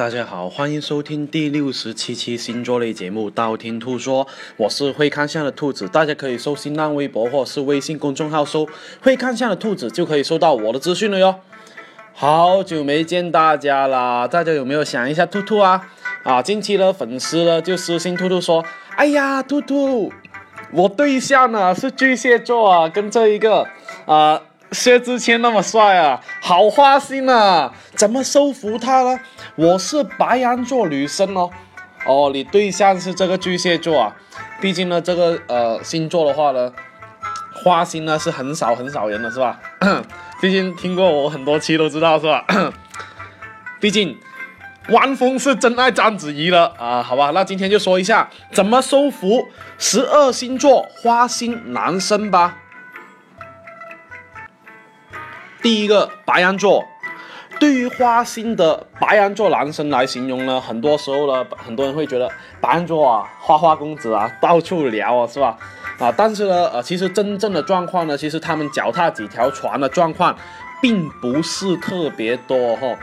大家好，欢迎收听第六十七期星座类节目《道听途说》，我是会看相的兔子，大家可以搜新浪微博或是微信公众号搜“会看相的兔子”，就可以收到我的资讯了哟。好久没见大家啦，大家有没有想一下兔兔啊？啊，近期的粉丝呢就私信兔兔说：“哎呀，兔兔，我对象呢是巨蟹座啊，跟这一个啊。”薛之谦那么帅啊，好花心啊，怎么收服他呢？我是白羊座女生哦，哦，你对象是这个巨蟹座啊，毕竟呢，这个呃星座的话呢，花心呢是很少很少人的是吧？毕竟听过我很多期都知道是吧？毕竟汪峰是真爱章子怡了啊，好吧，那今天就说一下怎么收服十二星座花心男生吧。第一个白羊座，对于花心的白羊座男生来形容呢，很多时候呢，很多人会觉得白羊座啊，花花公子啊，到处聊啊，是吧？啊，但是呢，呃，其实真正的状况呢，其实他们脚踏几条船的状况，并不是特别多哈，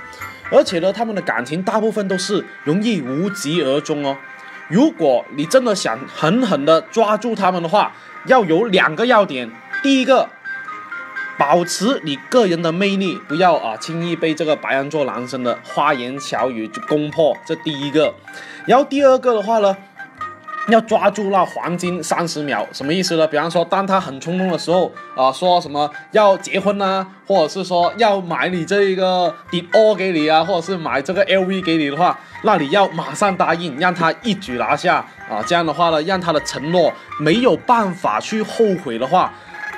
而且呢，他们的感情大部分都是容易无疾而终哦。如果你真的想狠狠的抓住他们的话，要有两个要点，第一个。保持你个人的魅力，不要啊轻易被这个白羊座男生的花言巧语就攻破。这第一个，然后第二个的话呢，要抓住那黄金三十秒，什么意思呢？比方说，当他很冲动的时候啊，说什么要结婚啊，或者是说要买你这一个 d i o 给你啊，或者是买这个 LV 给你的话，那你要马上答应，让他一举拿下啊。这样的话呢，让他的承诺没有办法去后悔的话。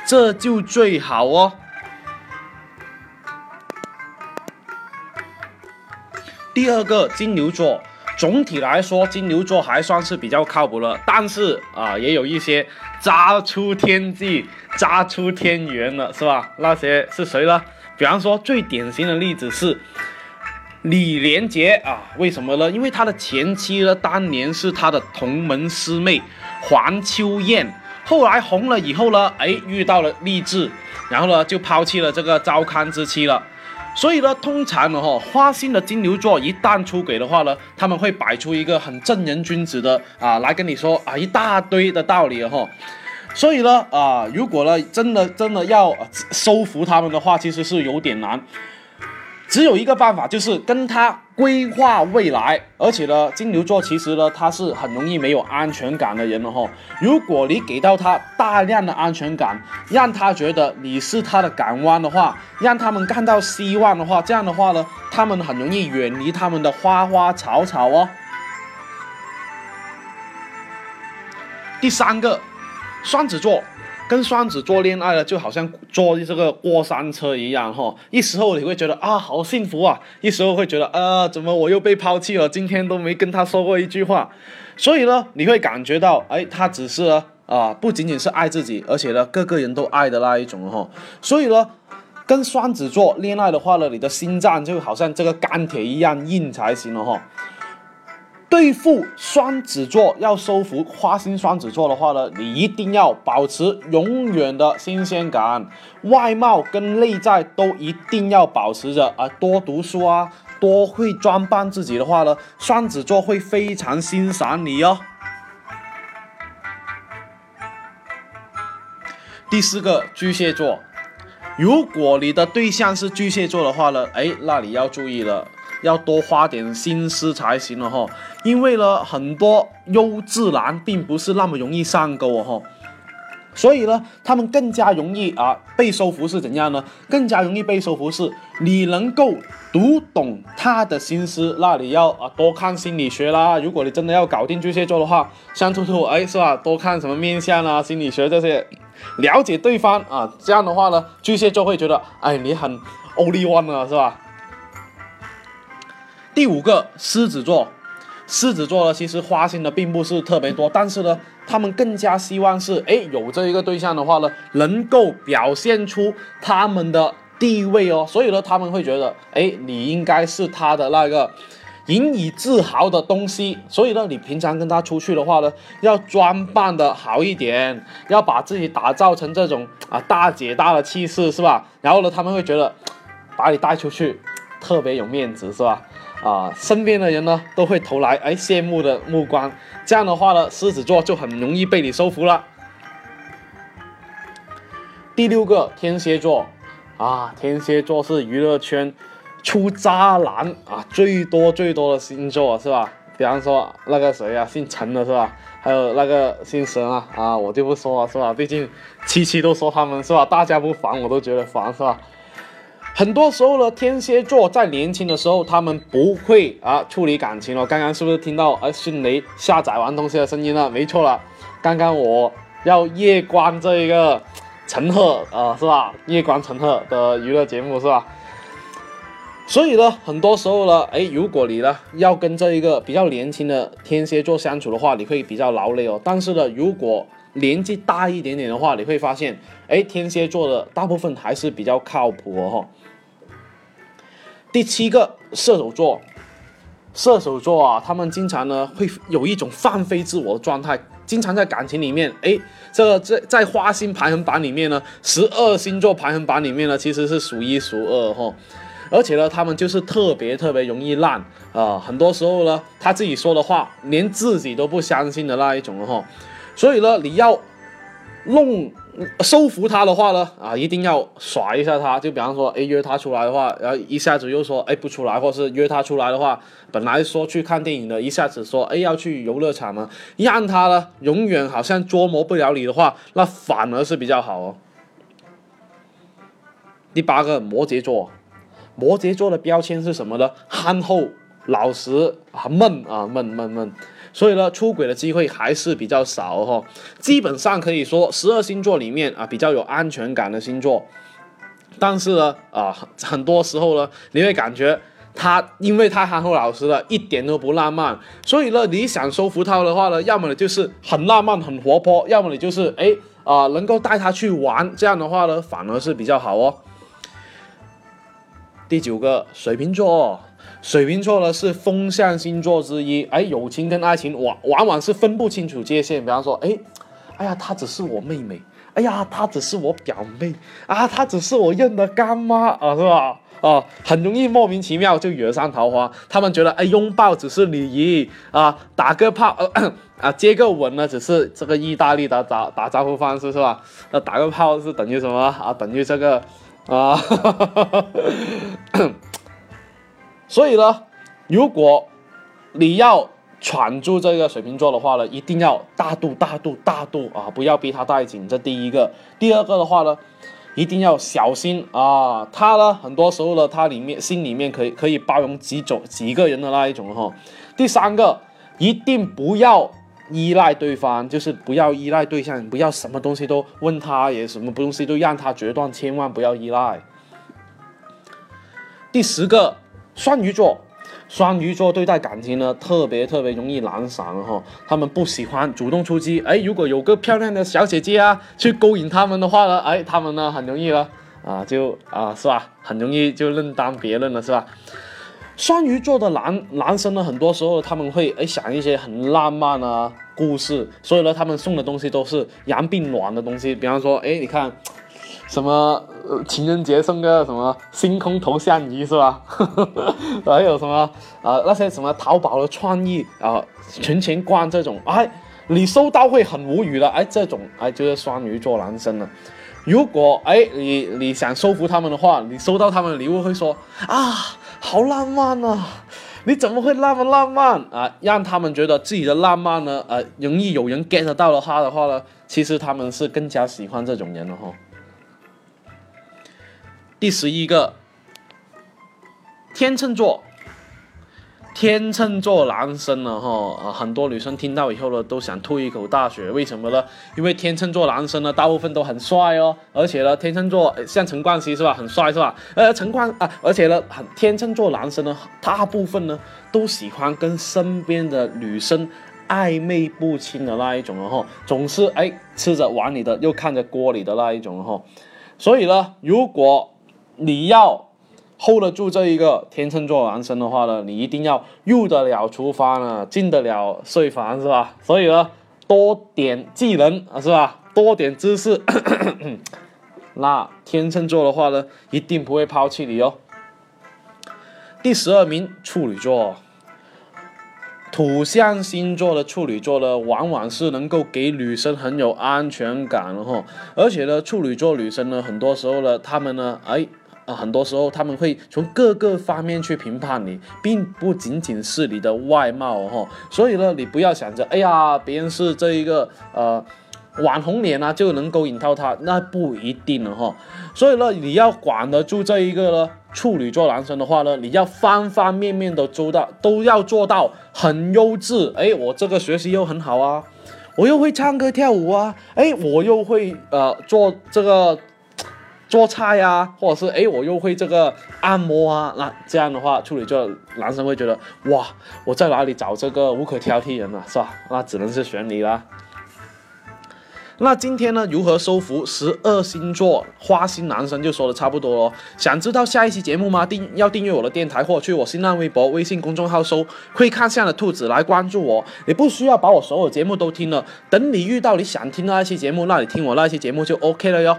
这就最好哦。第二个金牛座，总体来说金牛座还算是比较靠谱了，但是啊，也有一些渣出天际、渣出天缘了，是吧？那些是谁呢？比方说最典型的例子是李连杰啊，为什么呢？因为他的前妻呢，当年是他的同门师妹黄秋燕。后来红了以后呢，哎，遇到了励志，然后呢就抛弃了这个糟糠之妻了。所以呢，通常呢，哈，花心的金牛座一旦出轨的话呢，他们会摆出一个很正人君子的啊，来跟你说啊一大堆的道理哈。所以呢，啊，如果呢真的真的要收服他们的话，其实是有点难。只有一个办法，就是跟他规划未来。而且呢，金牛座其实呢，他是很容易没有安全感的人了哈。如果你给到他大量的安全感，让他觉得你是他的港湾的话，让他们看到希望的话，这样的话呢，他们很容易远离他们的花花草草哦。第三个，双子座。跟双子座恋爱了，就好像坐这个过山车一样哈。一时候你会觉得啊，好幸福啊；一时候会觉得啊，怎么我又被抛弃了？今天都没跟他说过一句话。所以呢，你会感觉到，哎，他只是啊，不仅仅是爱自己，而且呢，个个人都爱的那一种哈。所以呢，跟双子座恋爱的话呢，你的心脏就好像这个钢铁一样硬才行了哈。对付双子座，要收服花心双子座的话呢，你一定要保持永远的新鲜感，外貌跟内在都一定要保持着啊，多读书啊，多会装扮自己的话呢，双子座会非常欣赏你哦。第四个巨蟹座，如果你的对象是巨蟹座的话呢，哎，那你要注意了。要多花点心思才行了哈，因为呢，很多优质男并不是那么容易上钩哦哈，所以呢，他们更加容易啊被收服是怎样呢？更加容易被收服是你能够读懂他的心思，那你要啊多看心理学啦。如果你真的要搞定巨蟹座的话，像兔兔哎是吧？多看什么面相啊、心理学这些，了解对方啊，这样的话呢，巨蟹座会觉得哎你很 only one 了是吧？第五个狮子座，狮子座呢，其实花心的并不是特别多，但是呢，他们更加希望是，哎，有这一个对象的话呢，能够表现出他们的地位哦，所以呢，他们会觉得，哎，你应该是他的那个引以自豪的东西，所以呢，你平常跟他出去的话呢，要装扮的好一点，要把自己打造成这种啊大姐大的气势，是吧？然后呢，他们会觉得把你带出去特别有面子，是吧？啊，身边的人呢都会投来哎羡慕的目光，这样的话呢，狮子座就很容易被你收服了。第六个天蝎座，啊，天蝎座是娱乐圈出渣男啊最多最多的星座是吧？比方说那个谁啊，姓陈的是吧？还有那个姓沈啊，啊，我就不说了是吧？毕竟七七都说他们是吧？大家不烦我都觉得烦是吧？很多时候呢，天蝎座在年轻的时候，他们不会啊处理感情了。刚刚是不是听到呃迅雷下载完东西的声音了？没错了，刚刚我要夜观这一个。陈赫啊，是吧？夜观陈赫的娱乐节目是吧？所以呢，很多时候呢，哎，如果你呢要跟这一个比较年轻的天蝎座相处的话，你会比较劳累哦。但是呢，如果年纪大一点点的话，你会发现，哎，天蝎座的大部分还是比较靠谱哦。第七个，射手座。射手座啊，他们经常呢会有一种放飞自我的状态，经常在感情里面，哎，这个在在花心排行榜里面呢，十二星座排行榜里面呢，其实是数一数二哈，而且呢，他们就是特别特别容易烂啊，很多时候呢，他自己说的话连自己都不相信的那一种哈，所以呢，你要弄。收服他的话呢，啊，一定要耍一下他，就比方说，哎，约他出来的话，然后一下子又说，哎，不出来，或是约他出来的话，本来说去看电影的，一下子说，哎，要去游乐场嘛，让他呢永远好像捉摸不了你的话，那反而是比较好哦。第八个摩羯座，摩羯座的标签是什么呢？憨厚、老实啊，闷啊，闷闷闷。所以呢，出轨的机会还是比较少哈。基本上可以说，十二星座里面啊，比较有安全感的星座。但是呢，啊，很多时候呢，你会感觉他因为太憨厚老实了，一点都不浪漫。所以呢，你想收服他的话呢，要么你就是很浪漫、很活泼，要么你就是哎啊，能够带他去玩。这样的话呢，反而是比较好哦。第九个，水瓶座。水瓶座呢是风象星座之一，哎，友情跟爱情往往往是分不清楚界限。比方说，哎，哎呀，她只是我妹妹，哎呀，她只是我表妹，啊，她只是我认的干妈啊，是吧？啊，很容易莫名其妙就惹上桃花。他们觉得，哎，拥抱只是礼仪啊，打个炮，啊，接个吻呢，只是这个意大利的打打招呼方式，是吧？那打个炮是等于什么啊？等于这个啊。所以呢，如果你要闯住这个水瓶座的话呢，一定要大度、大度、大度啊，不要逼他太紧。这第一个，第二个的话呢，一定要小心啊。他呢，很多时候呢，他里面心里面可以可以包容几种几个人的那一种哈。第三个，一定不要依赖对方，就是不要依赖对象，不要什么东西都问他，也什么东西都让他决断，千万不要依赖。第十个。双鱼座，双鱼座对待感情呢，特别特别容易懒散哈。他们不喜欢主动出击，哎，如果有个漂亮的小姐姐啊，去勾引他们的话呢，哎，他们呢很容易了啊，就啊是吧，很容易就认当别人了是吧？双鱼座的男男生呢，很多时候他们会哎想一些很浪漫啊故事，所以呢，他们送的东西都是洋并卵的东西，比方说，哎，你看。什么情人节送个什么星空头像仪是吧？还有什么啊那些什么淘宝的创意啊存钱罐这种，哎，你收到会很无语的，哎，这种哎就是双鱼座男生了。如果哎你你想收服他们的话，你收到他们的礼物会说啊好浪漫啊，你怎么会那么浪漫啊？让他们觉得自己的浪漫呢，呃，容易有人 get 到了他的话呢，其实他们是更加喜欢这种人了哈。第十一个，天秤座，天秤座男生呢，哈啊，很多女生听到以后呢，都想吐一口大血，为什么呢？因为天秤座男生呢，大部分都很帅哦，而且呢，天秤座像陈冠希是吧，很帅是吧？呃，陈冠啊，而且呢，很天秤座男生呢，大部分呢，都喜欢跟身边的女生暧昧不清的那一种，然后总是哎吃着碗里的又看着锅里的那一种，哈，所以呢，如果你要 hold 得住这一个天秤座男生的话呢，你一定要入得了厨房呢，进得了睡房，是吧？所以呢，多点技能啊，是吧？多点知识，那天秤座的话呢，一定不会抛弃你哦。第十二名处女座。土象星座的处女座呢，往往是能够给女生很有安全感的哈，而且呢，处女座女生呢，很多时候呢，她们呢，哎，啊，很多时候他们会从各个方面去评判你，并不仅仅是你的外貌哈，所以呢，你不要想着，哎呀，别人是这一个呃。网红脸啊，就能勾引到他，那不一定了哈。所以呢，你要管得住这一个呢，处女座男生的话呢，你要方方面面都做到，都要做到很优质。哎，我这个学习又很好啊，我又会唱歌跳舞啊，哎，我又会呃做这个做菜呀，或者是哎，我又会这个按摩啊。那这样的话，处女座男生会觉得哇，我在哪里找这个无可挑剔人啊，是吧？那只能是选你啦。那今天呢，如何收服十二星座花心男生就说的差不多了。想知道下一期节目吗？订要订阅我的电台或去我新浪微博、微信公众号搜“会看相的兔子”来关注我。你不需要把我所有节目都听了，等你遇到你想听的那期节目，那你听我那一期节目就 OK 了哟。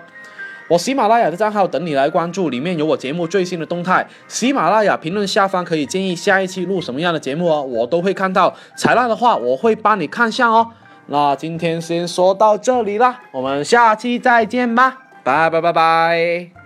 我喜马拉雅的账号等你来关注，里面有我节目最新的动态。喜马拉雅评论下方可以建议下一期录什么样的节目哦，我都会看到。采纳的话，我会帮你看相哦。那今天先说到这里啦，我们下期再见吧，拜拜拜拜。